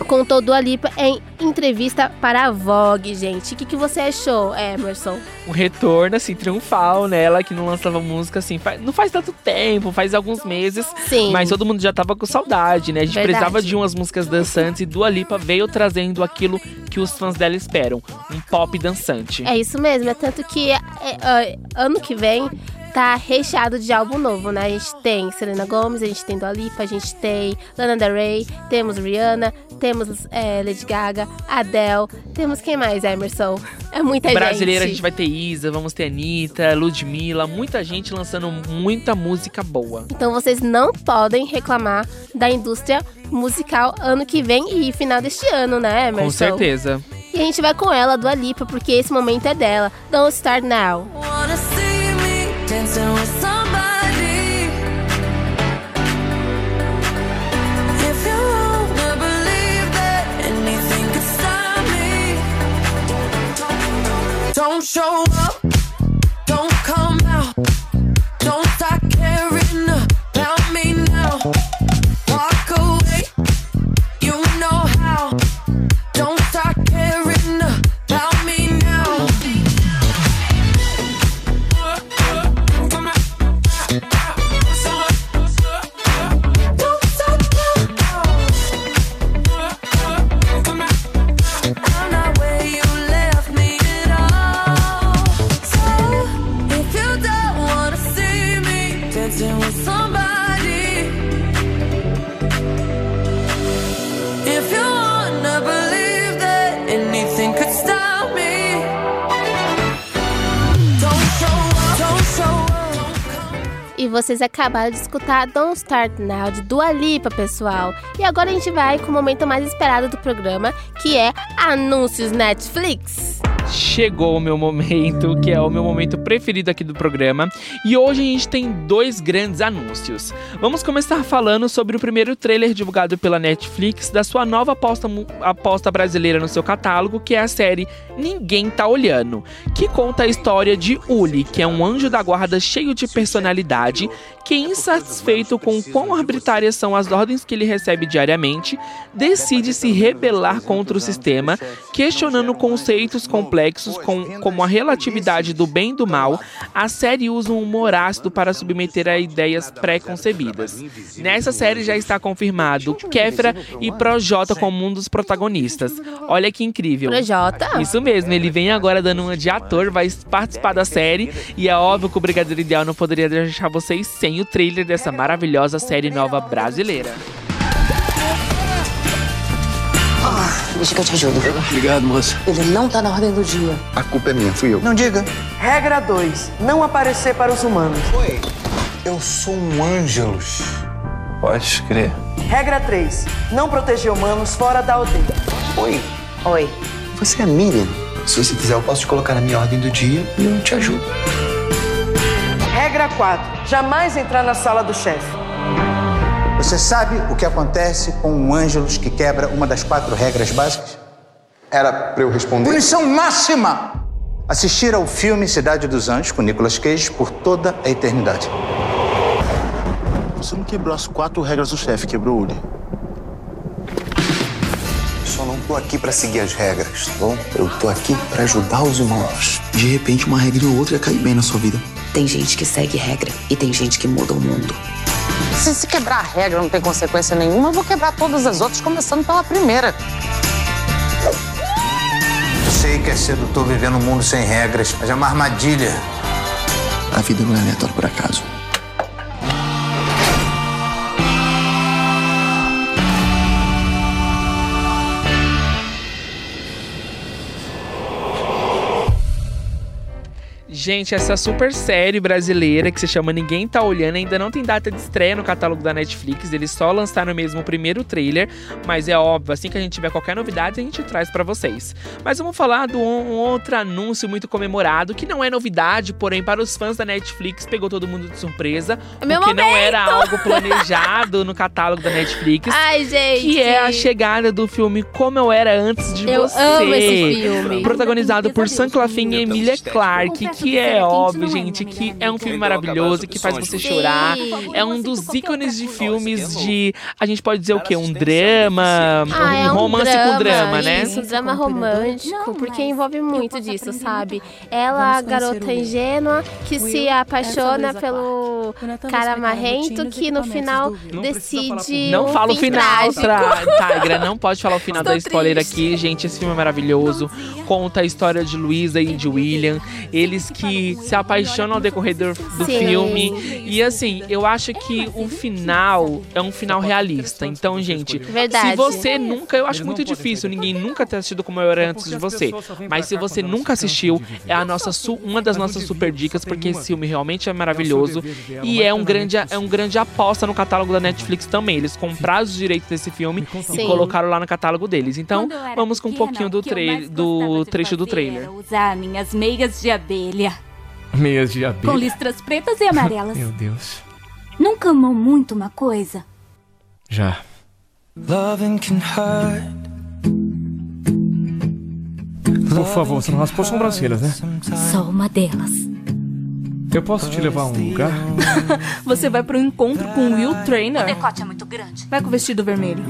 contou Dua Lipa em entrevista para a Vogue, gente. O que, que você achou, Emerson? Um retorno, assim, triunfal nela, que não lançava música, assim, faz, não faz tanto tempo, faz alguns meses. Sim. Mas todo mundo já tava com saudade, né? A gente Verdade. precisava de umas músicas dançantes e Dua Lipa veio trazendo aquilo que os fãs dela esperam. Um pop dançante. É isso mesmo, é tanto que é, é, ano que vem tá recheado de álbum novo, né? A gente tem Selena Gomez, a gente tem Dua Lipa, a gente tem Lana Del Rey, temos Rihanna, temos é, Lady Gaga, Adele, temos quem mais, Emerson? É muita Brasileira, a gente. gente vai ter Isa, vamos ter Anitta, Ludmilla, muita gente lançando muita música boa. Então vocês não podem reclamar da indústria musical ano que vem e final deste ano, né, Emerson? Com certeza. E a gente vai com ela, Dua Lipa, porque esse momento é dela. Don't Start Now. Wanna see dancing with somebody? If you wanna believe that anything could stop me, don't show up, vocês acabaram de escutar Don't Start Now de Dua Lipa, pessoal. E agora a gente vai com o momento mais esperado do programa, que é Anúncios Netflix. Chegou o meu momento, que é o meu momento preferido aqui do programa, e hoje a gente tem dois grandes anúncios. Vamos começar falando sobre o primeiro trailer divulgado pela Netflix da sua nova aposta, aposta brasileira no seu catálogo, que é a série Ninguém Tá Olhando, que conta a história de Uli, que é um anjo da guarda cheio de personalidade, que insatisfeito com quão arbitrárias são as ordens que ele recebe diariamente, decide se rebelar contra o sistema, questionando conceitos complexos com- como a relatividade do bem e do mal. A série usa um humor ácido para submeter a ideias pré-concebidas. Nessa série já está confirmado Kéfera e Projota como um dos protagonistas. Olha que incrível. Projota? Isso mesmo, ele vem agora dando uma de ator, vai participar da série e é óbvio que o Brigadeiro Ideal não poderia deixar vocês sem o trailer dessa maravilhosa série nova brasileira. Deixa que eu te ajudo. Obrigado, moça. Ele não tá na ordem do dia. A culpa é minha, fui eu. Não diga. Regra 2. Não aparecer para os humanos. Oi, eu sou um Ângelus. Pode crer. Regra 3. Não proteger humanos fora da aldeia. Oi. Oi. Você é a Miriam? Se você quiser, eu posso te colocar na minha ordem do dia e eu te ajudo. Regra 4. Jamais entrar na sala do chefe. Você sabe o que acontece com um Ângelus que quebra uma das quatro regras básicas? Era pra eu responder. Punição máxima! Assistir ao filme Cidade dos Anjos com Nicolas Cage por toda a eternidade. Você não quebrou as quatro regras do chefe, quebrou o Uli. Só não tô aqui pra seguir as regras, tá bom? Eu tô aqui pra ajudar os humanos. De repente, uma regra ou outra ia cair bem na sua vida. Tem gente que segue regra e tem gente que muda o mundo. Se, se quebrar a regra não tem consequência nenhuma, eu vou quebrar todas as outras, começando pela primeira. Sei que é sedutor viver num mundo sem regras, mas é uma armadilha. A vida não é aleatória por acaso. Gente, essa super série brasileira que se chama Ninguém Tá Olhando ainda não tem data de estreia no catálogo da Netflix. Eles só lançaram mesmo o primeiro trailer, mas é óbvio, assim que a gente tiver qualquer novidade, a gente traz pra vocês. Mas vamos falar de um outro anúncio muito comemorado, que não é novidade, porém para os fãs da Netflix pegou todo mundo de surpresa, É meu porque não momento! era algo planejado no catálogo da Netflix. Ai, gente. Que é a chegada do filme Como Eu Era Antes de Eu Você. amo esse filme. Protagonizado por Sam Claflin e Emilia Clarke, que é óbvio, gente, que é um filme maravilhoso, que faz você chorar. É um dos ícones de filmes de. A gente pode dizer o quê? Um drama. Ah, é um romance com drama, né? Isso, um drama romântico, porque envolve muito disso, sabe? Ela, a garota ingênua, que se apaixona pelo cara marrento, que no final decide. Não fala o final. Tigra. Não pode falar o final da spoiler aqui, gente. Esse filme é maravilhoso. Conta a história de Luísa e de William. Eles que se apaixonam ao decorrer do, do filme. E assim, eu acho que o final é um final realista. Então, gente, Verdade. se você nunca. Eu acho muito difícil ninguém nunca ter assistido como eu era antes de você. Mas se você nunca assistiu, é a nossa su- uma das nossas super dicas, porque esse filme realmente é maravilhoso. E é um grande, é um grande aposta no catálogo da Netflix também. Eles compraram os direitos desse filme e colocaram lá no catálogo deles. Então, vamos com um pouquinho do, que do trecho do trailer. Usar minhas meias de abelha. Meias de abelha. Com listras pretas e amarelas. Meu Deus. Nunca amou muito uma coisa? Já. Loving can hurt. Por favor, você não raspou sobrancelhas, né? Só uma delas. Eu posso te levar a um lugar? Você vai pro encontro com o Will Trainer. O decote é muito grande. Vai com o vestido vermelho.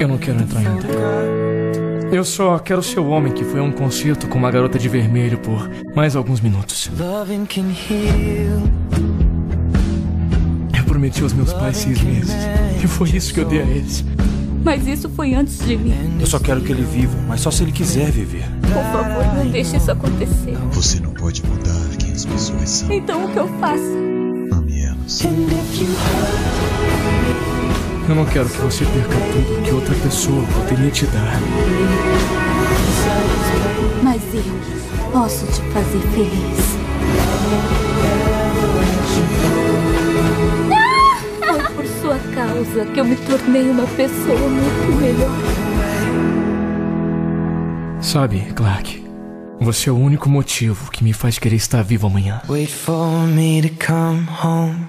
Eu não quero entrar ainda. Eu só quero ser o homem que foi a um concerto com uma garota de vermelho por mais alguns minutos. Loving can heal. Eu prometi aos meus pais seis meses. E foi isso que eu dei a eles. Mas isso foi antes de mim. Eu só quero que ele viva, mas só se ele quiser viver. Por favor, não deixe isso acontecer. Você não pode mudar quem as pessoas são. Então o que eu faço? Ame elas. Eu não quero que você perca tudo que outra pessoa poderia te dar. Mas eu posso te fazer feliz. Foi por sua causa que eu me tornei uma pessoa muito melhor. Sabe, Clark, você é o único motivo que me faz querer estar vivo amanhã. Wait for me to come home.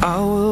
I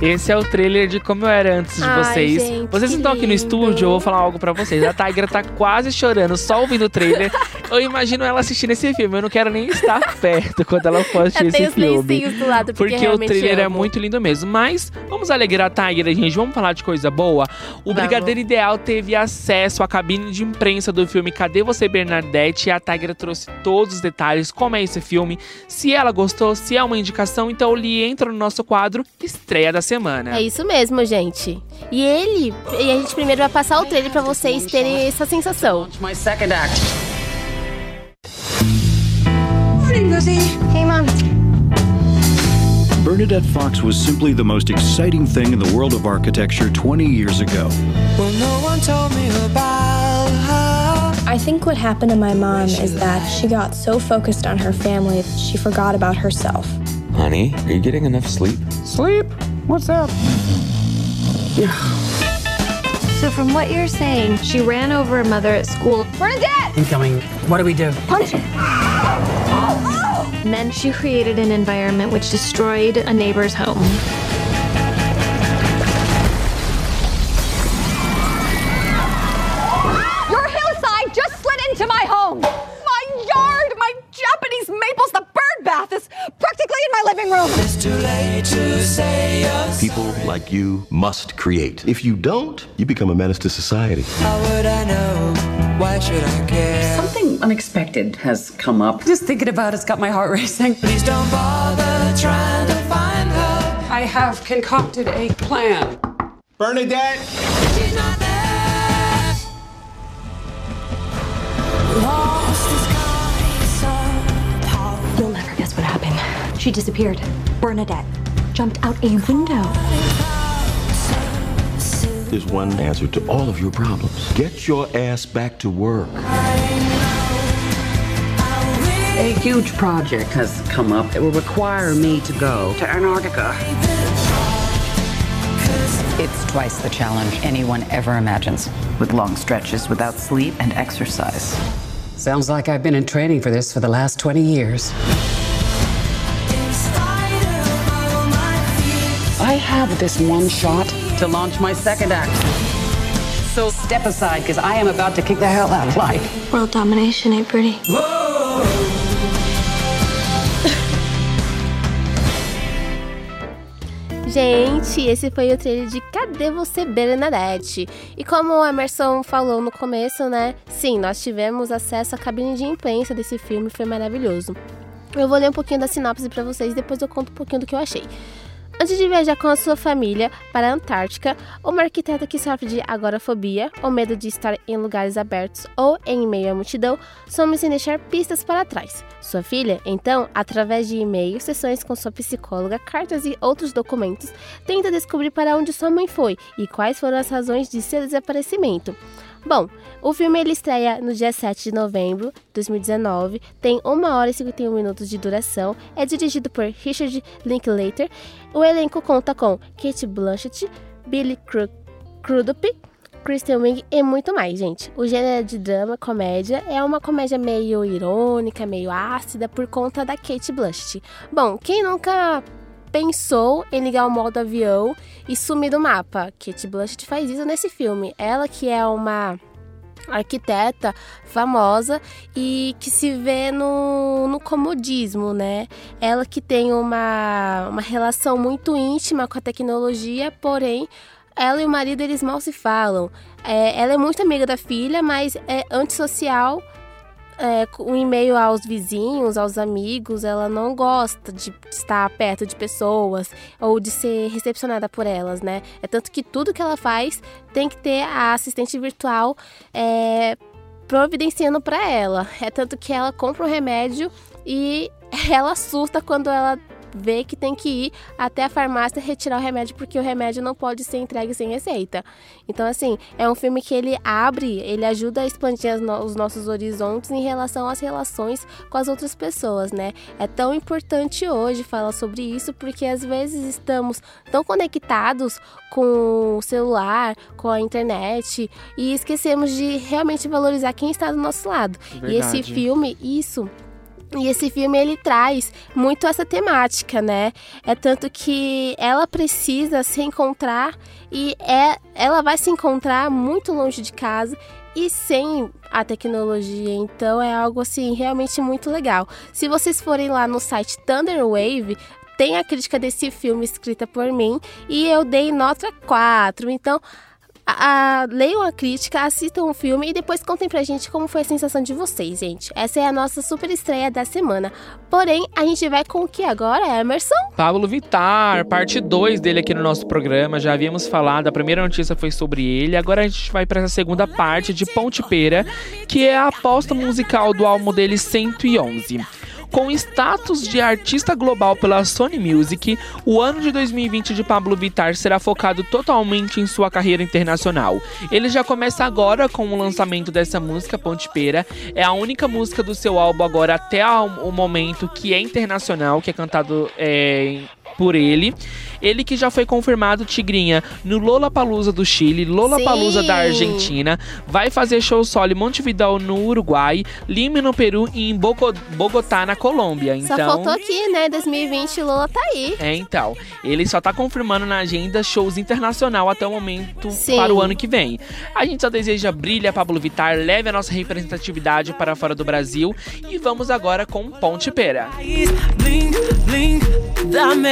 Esse é o trailer de como eu era antes de Ai, vocês. gente, vocês estão aqui no estúdio, eu vou falar algo pra vocês. A Tigra tá quase chorando só ouvindo o trailer. Eu imagino ela assistindo esse filme. Eu não quero nem estar perto quando ela for assistir Eu esse tenho os filme. lencinhos do lado, porque, Porque o trailer é amo. muito lindo mesmo. Mas vamos alegrar a Tigra, gente. Vamos falar de coisa boa. O Vamos. Brigadeiro Ideal teve acesso à cabine de imprensa do filme Cadê Você, Bernadette? E a Tigra trouxe todos os detalhes, como é esse filme, se ela gostou, se é uma indicação. Então ele entra no nosso quadro Estreia da Semana. É isso mesmo, gente. E ele, e a gente primeiro vai passar o trailer pra vocês terem essa sensação. My second act. Morning, Lizzie. Hey, Mom. Bernadette Fox was simply the most exciting thing in the world of architecture 20 years ago. Well, no one told me about her. I think what happened to my mom is that she got so focused on her family, she forgot about herself. Honey, are you getting enough sleep? Sleep? What's that? So, from what you're saying, she ran over her mother at school. Bernadette! Incoming. What do we do? Punch it! And then she created an environment which destroyed a neighbor's home. Your hillside just slid into my home. My yard, my Japanese maples, the bird bath is practically in my living room. It's too late to say yes. People like you must create. If you don't, you become a menace to society. How would I know? Why should I care? Something unexpected has come up. Just thinking about it's got my heart racing. Please don't bother trying to find her. I have concocted a plan. Bernadette! She disappeared. Bernadette jumped out a window. There's one answer to all of your problems. Get your ass back to work. A huge project has come up It will require me to go to Antarctica. It's twice the challenge anyone ever imagines, with long stretches without sleep and exercise. Sounds like I've been in training for this for the last 20 years. Have this one shot to launch my second act. So step aside, because I am about to kick the hell out of life. World domination ain't pretty. Gente, esse foi o trailer de Cadê Você, Bernadette? E como o Emerson falou no começo, né? Sim, nós tivemos acesso à cabine de imprensa desse filme, foi maravilhoso. Eu vou ler um pouquinho da sinopse para vocês, depois eu conto um pouquinho do que eu achei. Antes de viajar com a sua família para a Antártica, uma arquiteta que sofre de agorafobia, ou medo de estar em lugares abertos ou em meio à multidão, some sem deixar pistas para trás. Sua filha, então, através de e-mails, sessões com sua psicóloga, cartas e outros documentos, tenta descobrir para onde sua mãe foi e quais foram as razões de seu desaparecimento. Bom, o filme ele estreia no dia 7 de novembro de 2019, tem 1 hora e 51 minutos de duração, é dirigido por Richard Linklater. O elenco conta com Kate Blanchett, Billy Cru Crudup, Kristen Wiig e muito mais, gente. O gênero de drama, comédia, é uma comédia meio irônica, meio ácida por conta da Kate Blanchett. Bom, quem nunca pensou em ligar o modo avião e sumir do mapa. Kate Blanchett faz isso nesse filme. Ela que é uma arquiteta famosa e que se vê no, no comodismo, né? Ela que tem uma, uma relação muito íntima com a tecnologia, porém ela e o marido eles mal se falam. É, ela é muito amiga da filha, mas é antissocial é, um e-mail aos vizinhos, aos amigos, ela não gosta de estar perto de pessoas ou de ser recepcionada por elas, né? É tanto que tudo que ela faz tem que ter a assistente virtual é, providenciando para ela. É tanto que ela compra o remédio e ela assusta quando ela vê que tem que ir até a farmácia retirar o remédio porque o remédio não pode ser entregue sem receita. Então, assim, é um filme que ele abre, ele ajuda a expandir os nossos horizontes em relação às relações com as outras pessoas, né? É tão importante hoje falar sobre isso porque às vezes estamos tão conectados com o celular, com a internet e esquecemos de realmente valorizar quem está do nosso lado. Verdade. E esse filme, isso e esse filme ele traz muito essa temática, né? É tanto que ela precisa se encontrar e é, ela vai se encontrar muito longe de casa e sem a tecnologia. Então é algo assim realmente muito legal. Se vocês forem lá no site Thunder Wave, tem a crítica desse filme escrita por mim e eu dei nota 4. Então a, a, leiam a crítica, assistam o filme e depois contem pra gente como foi a sensação de vocês, gente. Essa é a nossa super estreia da semana. Porém, a gente vai com o que agora, Emerson? Pablo Vittar, parte 2 dele aqui no nosso programa. Já havíamos falado, a primeira notícia foi sobre ele. Agora a gente vai para essa segunda parte de Ponte Pera, que é a aposta musical do álbum dele 111. Com status de artista global pela Sony Music, o ano de 2020 de Pablo Vittar será focado totalmente em sua carreira internacional. Ele já começa agora com o lançamento dessa música, Ponte Pera. É a única música do seu álbum agora até o momento que é internacional, que é cantado é, por ele. Ele que já foi confirmado, Tigrinha, no Lollapalooza do Chile, Lollapalooza da Argentina, vai fazer show solo em Montevideo no Uruguai, Lima no Peru e em Bogotá na Colômbia. Então, só faltou aqui, né? 2020 Lola tá aí. É, então. Ele só tá confirmando na agenda shows internacional até o momento Sim. para o ano que vem. A gente só deseja brilha Pablo Vittar, leve a nossa representatividade para fora do Brasil e vamos agora com Ponte Pera. Blink, blink,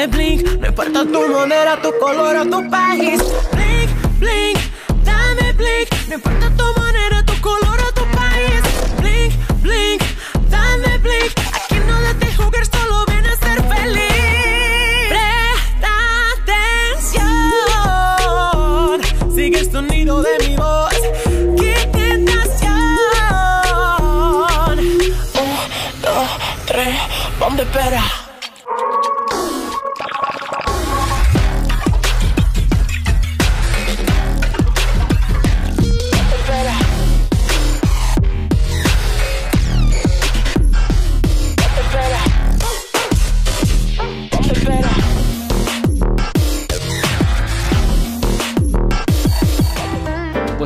blink, no importa tu moneda, tu color o tu país. Blink, blink, dame blink, no importa tu moneda, tu color o tu país. Blink, blink, dame blink, aquí no te jugar, solo ven a ser feliz. Presta atención, sigue el sonido de mi voz. Qué tentación. Un, dos, tres, ¿dónde espera?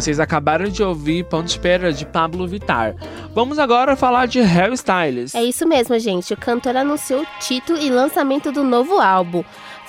Vocês acabaram de ouvir Ponto de Espera de Pablo Vittar. Vamos agora falar de Harry Styles. É isso mesmo, gente. O cantor anunciou o título e lançamento do novo álbum.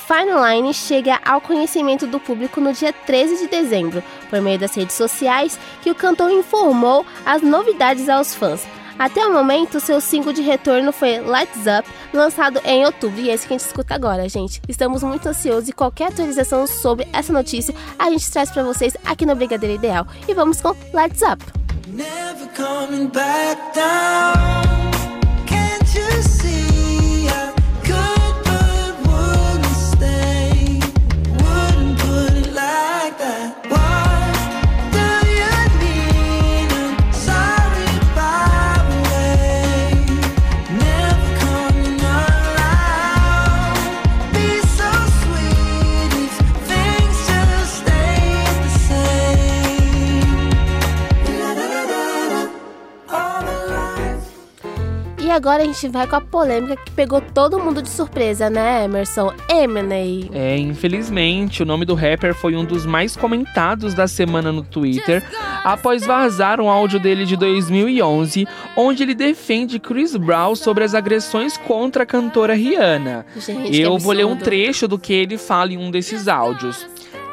Fine Line chega ao conhecimento do público no dia 13 de dezembro, por meio das redes sociais, que o cantor informou as novidades aos fãs. Até o momento, seu single de retorno foi Lights Up, lançado em outubro, e é esse que a gente escuta agora, gente. Estamos muito ansiosos e qualquer atualização sobre essa notícia a gente traz para vocês aqui no Brigadeiro Ideal. E vamos com Lights Up. Never coming back down. Can't you see E agora a gente vai com a polêmica que pegou todo mundo de surpresa, né, Emerson? Eminem. É, infelizmente, o nome do rapper foi um dos mais comentados da semana no Twitter, após vazar um áudio dele de 2011, onde ele defende Chris Brown sobre as agressões contra a cantora Rihanna. Gente, que Eu vou ler um trecho do que ele fala em um desses áudios.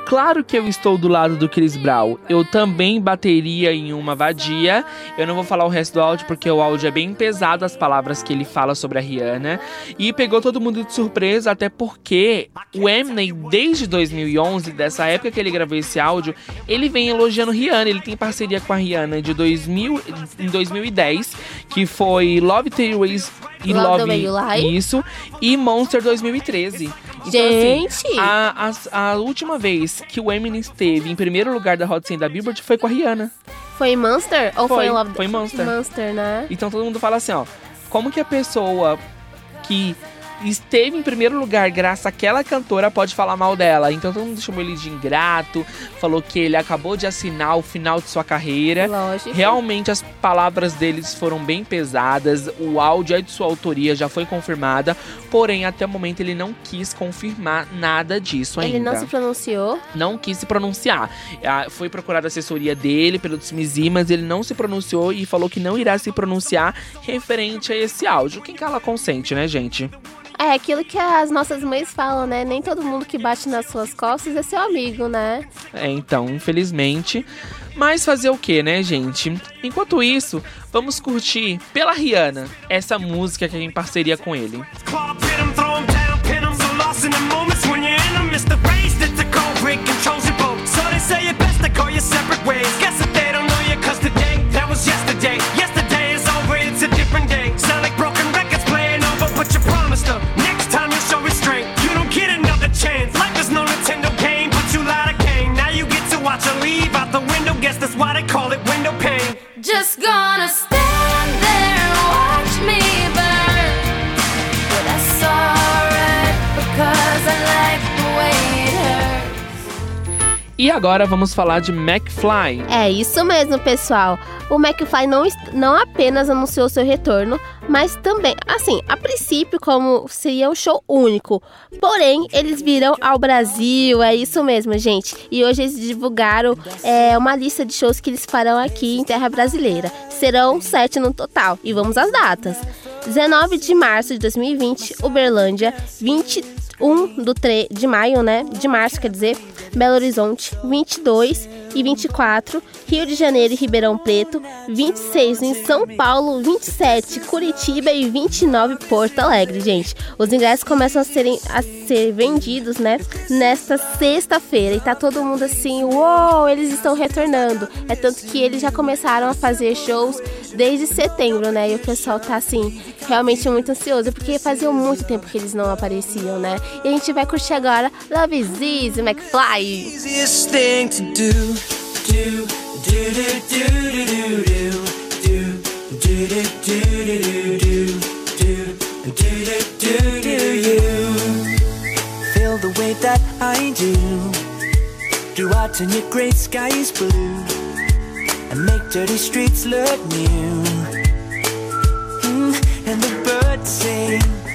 Claro que eu estou do lado do Chris Brown. Eu também bateria em uma vadia. Eu não vou falar o resto do áudio porque o áudio é bem pesado as palavras que ele fala sobre a Rihanna e pegou todo mundo de surpresa até porque o Eminem desde 2011, dessa época que ele gravou esse áudio, ele vem elogiando Rihanna. Ele tem parceria com a Rihanna de 2000 em 2010, que foi Love the Ways e Love Love, Way You Lie. isso e Monster 2013. Então, Gente! assim, a, a, a última vez que o Eminem esteve em primeiro lugar da Hot 100 da Billboard foi com a Rihanna. Foi Monster ou foi, Foi, Love foi Monster. Monster, né? Então todo mundo fala assim, ó, como que a pessoa que esteve em primeiro lugar graças àquela cantora pode falar mal dela? Então todo mundo chamou ele de ingrato, falou que ele acabou de assinar o final de sua carreira. Lógico. Realmente as palavras deles foram bem pesadas, o áudio é de sua autoria, já foi confirmada, porém até o momento ele não quis confirmar nada disso ainda Ele não se pronunciou. não quis se pronunciar. Foi procurada a assessoria dele pelo Tsimizi, mas ele não se pronunciou e falou que não irá se pronunciar referente a esse áudio. Quem cala consente, né, gente? É aquilo que as nossas mães falam, né? Nem todo mundo que bate nas suas costas é seu amigo, né? É, então, infelizmente. Mas fazer o que, né, gente? Enquanto isso, vamos curtir pela Rihanna essa música que é em parceria com ele. Pin Just gonna E agora vamos falar de McFly. É isso mesmo, pessoal. O McFly não, não apenas anunciou seu retorno, mas também, assim, a princípio, como seria um show único. Porém, eles virão ao Brasil, é isso mesmo, gente. E hoje eles divulgaram é, uma lista de shows que eles farão aqui em terra brasileira. Serão sete no total. E vamos às datas. 19 de março de 2020, Uberlândia. 21 do de maio, né? De março, quer dizer. Belo Horizonte. 22 e 24, Rio de Janeiro e Ribeirão Preto, 26 em São Paulo, 27 Curitiba e 29 Porto Alegre, gente. Os ingressos começam a, serem, a ser vendidos, né, nesta sexta-feira e tá todo mundo assim, uou, eles estão retornando. É tanto que eles já começaram a fazer shows desde setembro, né, e o pessoal tá assim, realmente muito ansioso, porque fazia muito tempo que eles não apareciam, né. E a gente vai curtir agora Love is Easy, McFly. Easiest thing to do. Do, do, do, do, do, do, do. Do, do, do, do, do, do, do. Do, do, do, do, do, you. Feel the way that I do. Go out and your great skies blue. And make dirty streets look new. Mm, and the birds sing.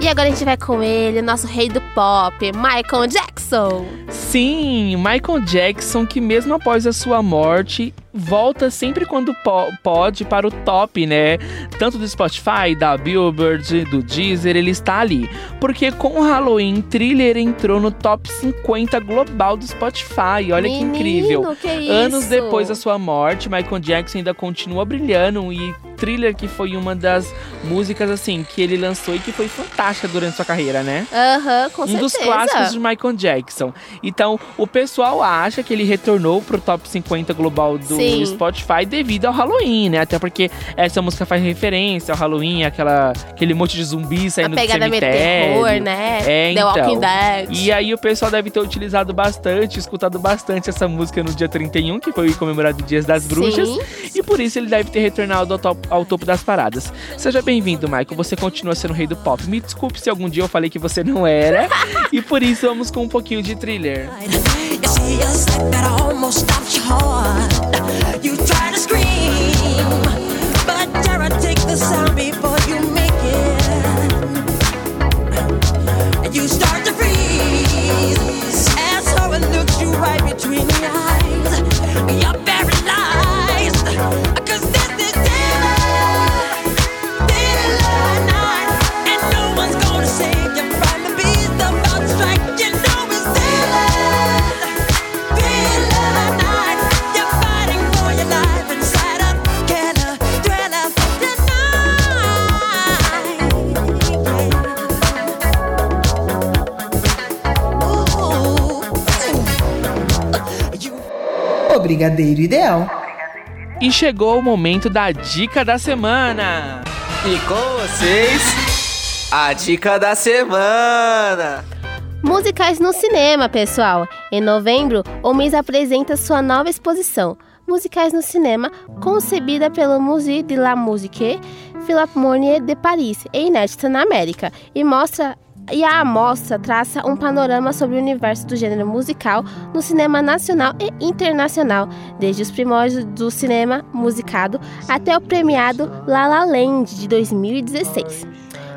E agora a gente vai com ele, nosso rei do pop, Michael Jackson. Sim, Michael Jackson, que mesmo após a sua morte, volta sempre quando po- pode para o top, né? Tanto do Spotify, da Billboard, do Deezer, ele está ali. Porque com o Halloween, Thriller entrou no top 50 global do Spotify. Olha que Menino, incrível. que isso? Anos depois da sua morte, Michael Jackson ainda continua brilhando e Thriller que foi uma das músicas assim que ele lançou e que foi fantástica durante sua carreira, né? Aham, com um certeza. dos clássicos de Michael Jackson. Então, o pessoal acha que ele retornou pro top 50 global do Sim. Spotify devido ao Halloween, né? Até porque essa música faz referência ao Halloween, aquela, aquele monte de zumbis saindo do pegada meio cemitério. terror, né? É, The então. Walking Dead. E aí o pessoal deve ter utilizado bastante, escutado bastante essa música no dia 31, que foi comemorado o Dias das Bruxas. Sim. E por isso ele deve ter retornado ao, top- ao topo das paradas. Seja bem-vindo, Michael. Você continua sendo o rei do pop. Me desculpe se algum dia eu falei que você não era. e por isso vamos com um pouquinho de thriller. You see a sight that almost stops your heart. You Brigadeiro Ideal. E chegou o momento da dica da semana. E com vocês, a dica da semana. Musicais no cinema, pessoal. Em novembro, o mês apresenta sua nova exposição, Musicais no Cinema, concebida pelo Musée de la Musique Philharmonie de Paris, e inédita na América, e mostra e a amostra traça um panorama sobre o universo do gênero musical no cinema nacional e internacional, desde os primórdios do cinema musicado até o premiado La La Land de 2016.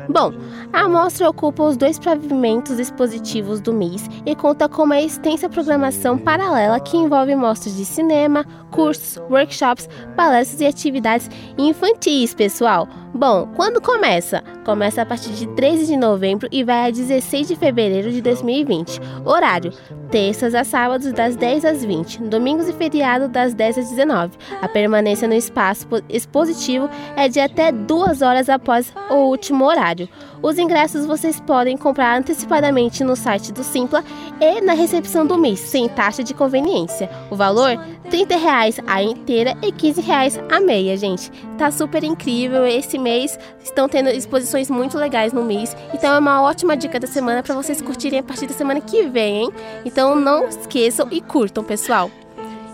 Bom, a amostra ocupa os dois pavimentos expositivos do mês e conta com uma extensa programação paralela que envolve mostras de cinema, cursos, workshops, palestras e atividades infantis, pessoal. Bom, quando começa? Começa a partir de 13 de novembro e vai a 16 de fevereiro de 2020. Horário: terças a sábados das 10 às 20, domingos e feriado das 10 às 19. A permanência no espaço po- expositivo é de até duas horas após o último horário. Os ingressos vocês podem comprar antecipadamente no site do Simpla e na recepção do mês, sem taxa de conveniência. O valor 30 reais a inteira e 15 reais a meia, gente. Tá super incrível. Esse mês estão tendo exposições muito legais no mês. Então é uma ótima dica da semana para vocês curtirem a partir da semana que vem, hein? Então não esqueçam e curtam, pessoal.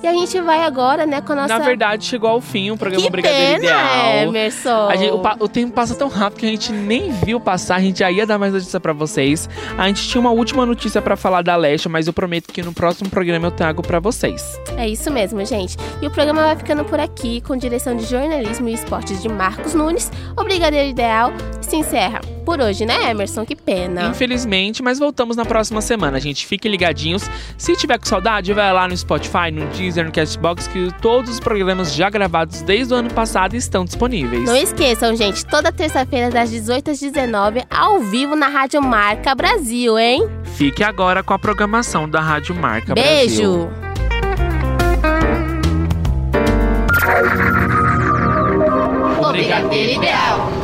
E a gente vai agora, né, com a nossa. Na verdade, chegou ao fim o programa Que Brigadeiro pena, Ideal. Emerson. Gente- o, o tempo passa tão rápido que a gente nem viu passar. A gente já ia dar mais notícia pra vocês. A gente tinha uma última notícia pra falar da Leste, mas eu prometo que no próximo programa eu trago pra vocês. É isso mesmo, gente. E o programa vai ficando por aqui, com direção de jornalismo e esportes de Marcos Nunes. O Brigadeiro Ideal se encerra por hoje, né, Emerson? Que pena. Infelizmente, mas voltamos na próxima semana, gente. Fiquem ligadinhos. Se tiver com saudade, vai lá no Spotify, no Deezer, no Castbox, que todos os programas já gravados desde o ano passado estão disponíveis. Não esqueçam, gente, toda terça-feira, das 18 às 19, ao vivo na Rádio Marca Brasil, hein? Fique agora com a programação da Rádio Marca Beijo! Brasil. O Brigadeiro Ideal.